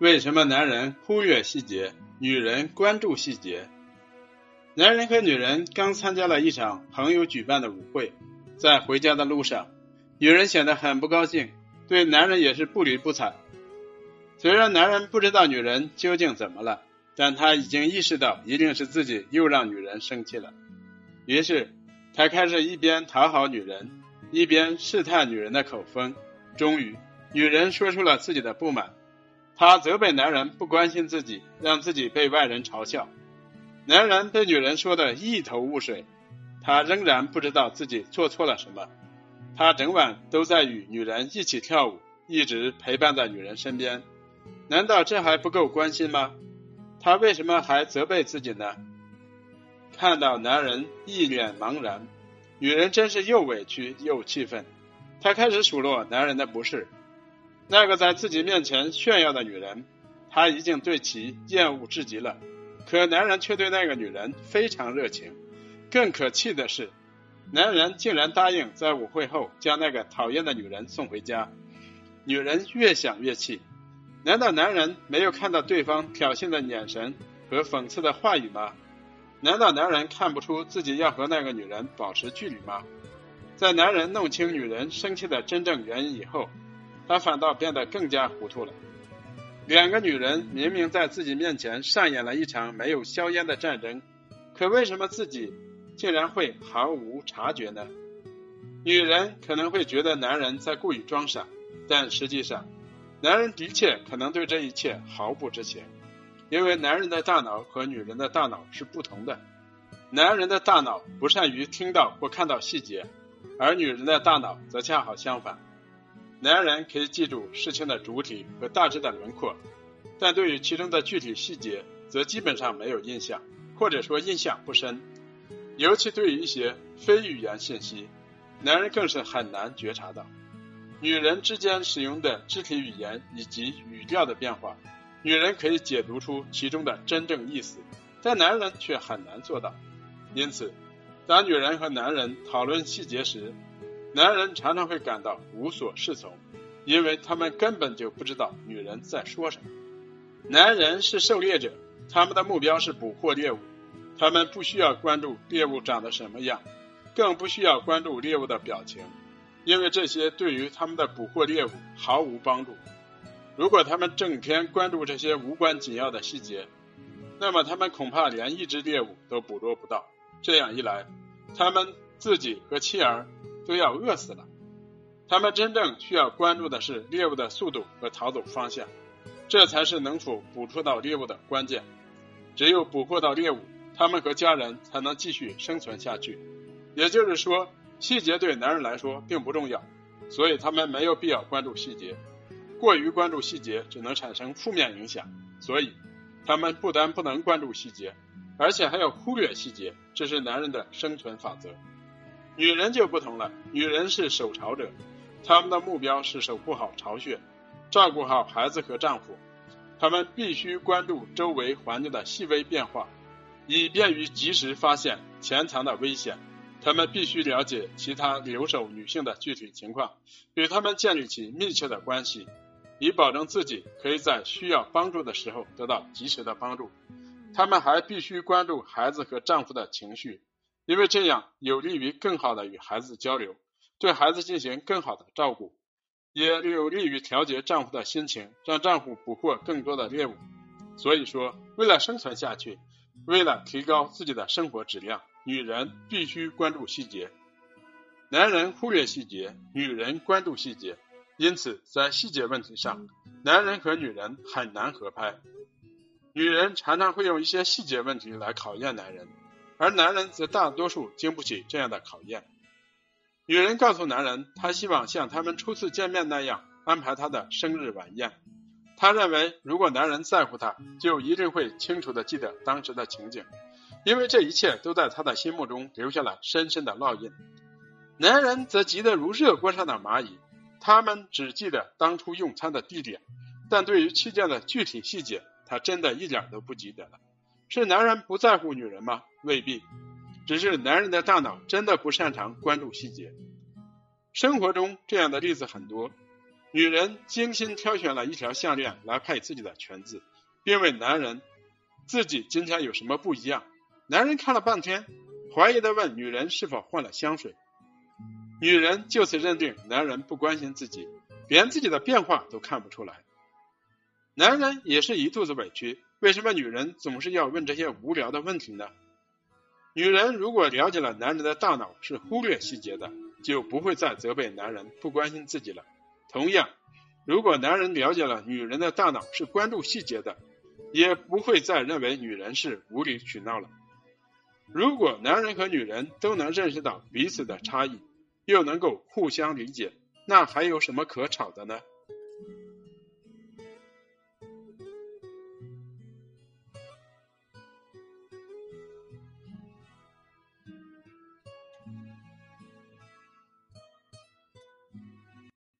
为什么男人忽略细节，女人关注细节？男人和女人刚参加了一场朋友举办的舞会，在回家的路上，女人显得很不高兴，对男人也是不理不睬。虽然男人不知道女人究竟怎么了，但他已经意识到一定是自己又让女人生气了，于是他开始一边讨好女人，一边试探女人的口风。终于，女人说出了自己的不满，她责备男人不关心自己，让自己被外人嘲笑。男人被女人说的一头雾水，他仍然不知道自己做错了什么。他整晚都在与女人一起跳舞，一直陪伴在女人身边。难道这还不够关心吗？他为什么还责备自己呢？看到男人一脸茫然，女人真是又委屈又气愤。她开始数落男人的不是。那个在自己面前炫耀的女人，她已经对其厌恶至极了。可男人却对那个女人非常热情。更可气的是，男人竟然答应在舞会后将那个讨厌的女人送回家。女人越想越气。难道男人没有看到对方挑衅的眼神和讽刺的话语吗？难道男人看不出自己要和那个女人保持距离吗？在男人弄清女人生气的真正原因以后，他反倒变得更加糊涂了。两个女人明明在自己面前上演了一场没有硝烟的战争，可为什么自己竟然会毫无察觉呢？女人可能会觉得男人在故意装傻，但实际上。男人的确可能对这一切毫不知情，因为男人的大脑和女人的大脑是不同的。男人的大脑不善于听到或看到细节，而女人的大脑则恰好相反。男人可以记住事情的主体和大致的轮廓，但对于其中的具体细节，则基本上没有印象，或者说印象不深。尤其对于一些非语言信息，男人更是很难觉察到。女人之间使用的肢体语言以及语调的变化，女人可以解读出其中的真正意思，但男人却很难做到。因此，当女人和男人讨论细节时，男人常常会感到无所适从，因为他们根本就不知道女人在说什么。男人是狩猎者，他们的目标是捕获猎物，他们不需要关注猎物长得什么样，更不需要关注猎物的表情。因为这些对于他们的捕获猎物毫无帮助。如果他们整天关注这些无关紧要的细节，那么他们恐怕连一只猎物都捕捉不到。这样一来，他们自己和妻儿都要饿死了。他们真正需要关注的是猎物的速度和逃走方向，这才是能否捕捉到猎物的关键。只有捕获到猎物，他们和家人才能继续生存下去。也就是说。细节对男人来说并不重要，所以他们没有必要关注细节。过于关注细节只能产生负面影响，所以他们不但不能关注细节，而且还要忽略细节。这是男人的生存法则。女人就不同了，女人是守巢者，她们的目标是守护好巢穴，照顾好孩子和丈夫。他们必须关注周围环境的细微变化，以便于及时发现潜藏的危险。他们必须了解其他留守女性的具体情况，与他们建立起密切的关系，以保证自己可以在需要帮助的时候得到及时的帮助。他们还必须关注孩子和丈夫的情绪，因为这样有利于更好的与孩子交流，对孩子进行更好的照顾，也有利于调节丈夫的心情，让丈夫捕获更多的猎物。所以说，为了生存下去，为了提高自己的生活质量。女人必须关注细节，男人忽略细节，女人关注细节。因此，在细节问题上，男人和女人很难合拍。女人常常会用一些细节问题来考验男人，而男人则大多数经不起这样的考验。女人告诉男人，她希望像他们初次见面那样安排他的生日晚宴。她认为，如果男人在乎她，就一定会清楚的记得当时的情景。因为这一切都在他的心目中留下了深深的烙印。男人则急得如热锅上的蚂蚁，他们只记得当初用餐的地点，但对于期间的具体细节，他真的一点都不记得了。是男人不在乎女人吗？未必，只是男人的大脑真的不擅长关注细节。生活中这样的例子很多。女人精心挑选了一条项链来配自己的裙子，并问男人自己今天有什么不一样。男人看了半天，怀疑的问女人是否换了香水。女人就此认定男人不关心自己，连自己的变化都看不出来。男人也是一肚子委屈，为什么女人总是要问这些无聊的问题呢？女人如果了解了男人的大脑是忽略细节的，就不会再责备男人不关心自己了。同样，如果男人了解了女人的大脑是关注细节的，也不会再认为女人是无理取闹了。如果男人和女人都能认识到彼此的差异，又能够互相理解，那还有什么可吵的呢？